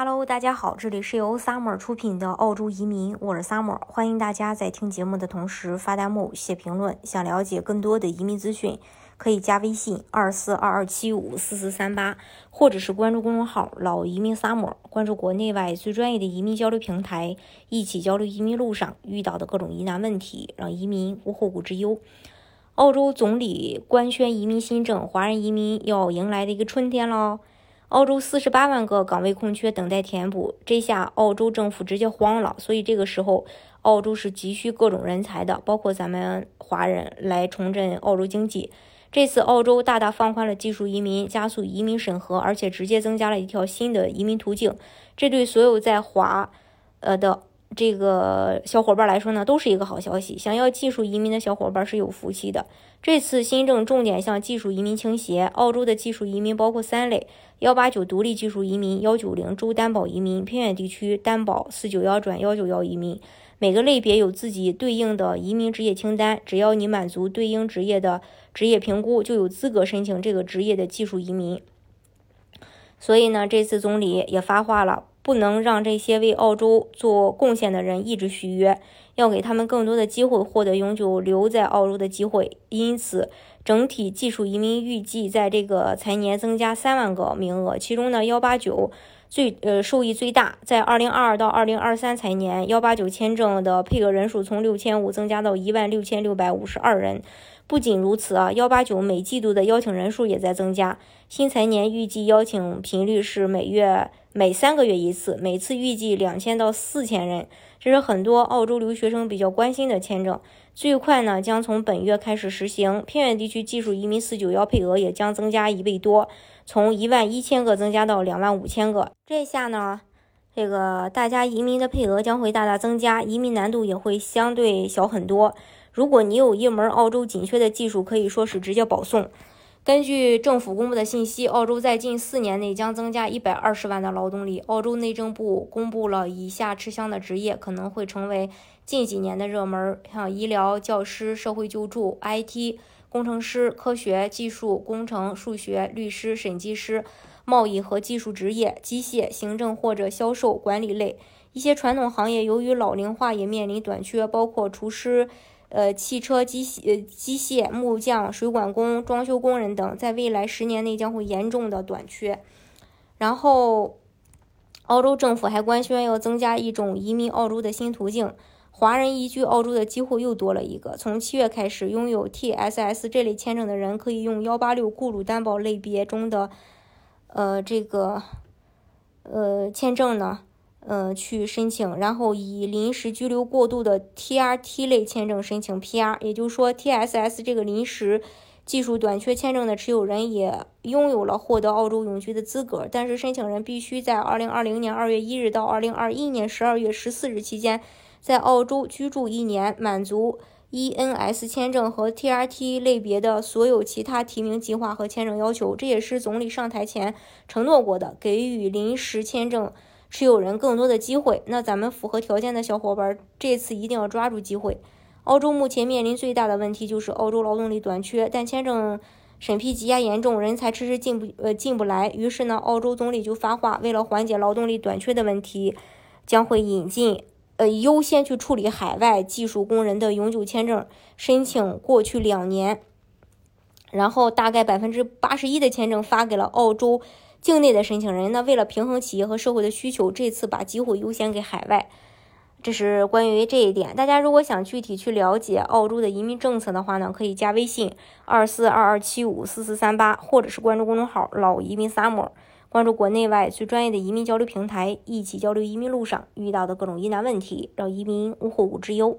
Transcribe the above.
Hello，大家好，这里是由 Summer 出品的澳洲移民，我是 Summer，欢迎大家在听节目的同时发弹幕、写评论。想了解更多的移民资讯，可以加微信二四二二七五四四三八，或者是关注公众号“老移民 Summer”，关注国内外最专业的移民交流平台，一起交流移民路上遇到的各种疑难问题，让移民无后顾之忧。澳洲总理官宣移民新政，华人移民要迎来的一个春天喽。澳洲四十八万个岗位空缺等待填补，这下澳洲政府直接慌了。所以这个时候，澳洲是急需各种人才的，包括咱们华人来重振澳洲经济。这次澳洲大大放宽了技术移民，加速移民审核，而且直接增加了一条新的移民途径。这对所有在华，呃的。这个小伙伴来说呢，都是一个好消息。想要技术移民的小伙伴是有福气的。这次新政重点向技术移民倾斜。澳洲的技术移民包括三类：幺八九独立技术移民、幺九零州担保移民、偏远地区担保四九幺转幺九幺移民。每个类别有自己对应的移民职业清单，只要你满足对应职业的职业评估，就有资格申请这个职业的技术移民。所以呢，这次总理也发话了。不能让这些为澳洲做贡献的人一直续约，要给他们更多的机会获得永久留在澳洲的机会。因此，整体技术移民预计在这个财年增加三万个名额，其中呢，幺八九最呃受益最大。在二零二二到二零二三财年，幺八九签证的配额人数从六千五增加到一万六千六百五十二人。不仅如此啊，幺八九每季度的邀请人数也在增加。新财年预计邀请频率是每月每三个月一次，每次预计两千到四千人。这是很多澳洲留学生比较关心的签证。最快呢，将从本月开始实行。偏远地区技术移民四九幺配额也将增加一倍多，从一万一千个增加到两万五千个。这下呢，这个大家移民的配额将会大大增加，移民难度也会相对小很多。如果你有一门澳洲紧缺的技术，可以说是直接保送。根据政府公布的信息，澳洲在近四年内将增加一百二十万的劳动力。澳洲内政部公布了以下吃香的职业可能会成为近几年的热门，像医疗、教师、社会救助、IT、工程师、科学技术、工程、数学、律师、审计师、贸易和技术职业、机械、行政或者销售管理类。一些传统行业由于老龄化也面临短缺，包括厨师。呃，汽车机械、呃机械、木匠、水管工、装修工人等，在未来十年内将会严重的短缺。然后，澳洲政府还官宣要增加一种移民澳洲的新途径，华人移居澳洲的机会又多了一个。从七月开始，拥有 TSS 这类签证的人可以用幺八六雇主担保类别中的，呃，这个，呃，签证呢。嗯，去申请，然后以临时居留过渡的 TRT 类签证申请 PR，也就是说 TSS 这个临时技术短缺签证的持有人也拥有了获得澳洲永居的资格，但是申请人必须在2020年2月1日到2021年12月14日期间在澳洲居住一年，满足 ENS 签证和 TRT 类别的所有其他提名计划和签证要求。这也是总理上台前承诺过的，给予临时签证。持有人更多的机会，那咱们符合条件的小伙伴这次一定要抓住机会。澳洲目前面临最大的问题就是澳洲劳动力短缺，但签证审批积压严重，人才迟迟进不呃进不来。于是呢，澳洲总理就发话，为了缓解劳动力短缺的问题，将会引进呃优先去处理海外技术工人的永久签证申请。过去两年，然后大概百分之八十一的签证发给了澳洲。境内的申请人，那为了平衡企业和社会的需求，这次把机会优先给海外，这是关于这一点。大家如果想具体去了解澳洲的移民政策的话呢，可以加微信二四二二七五四四三八，或者是关注公众号“老移民 summer”，关注国内外最专业的移民交流平台，一起交流移民路上遇到的各种疑难问题，让移民无后顾之忧。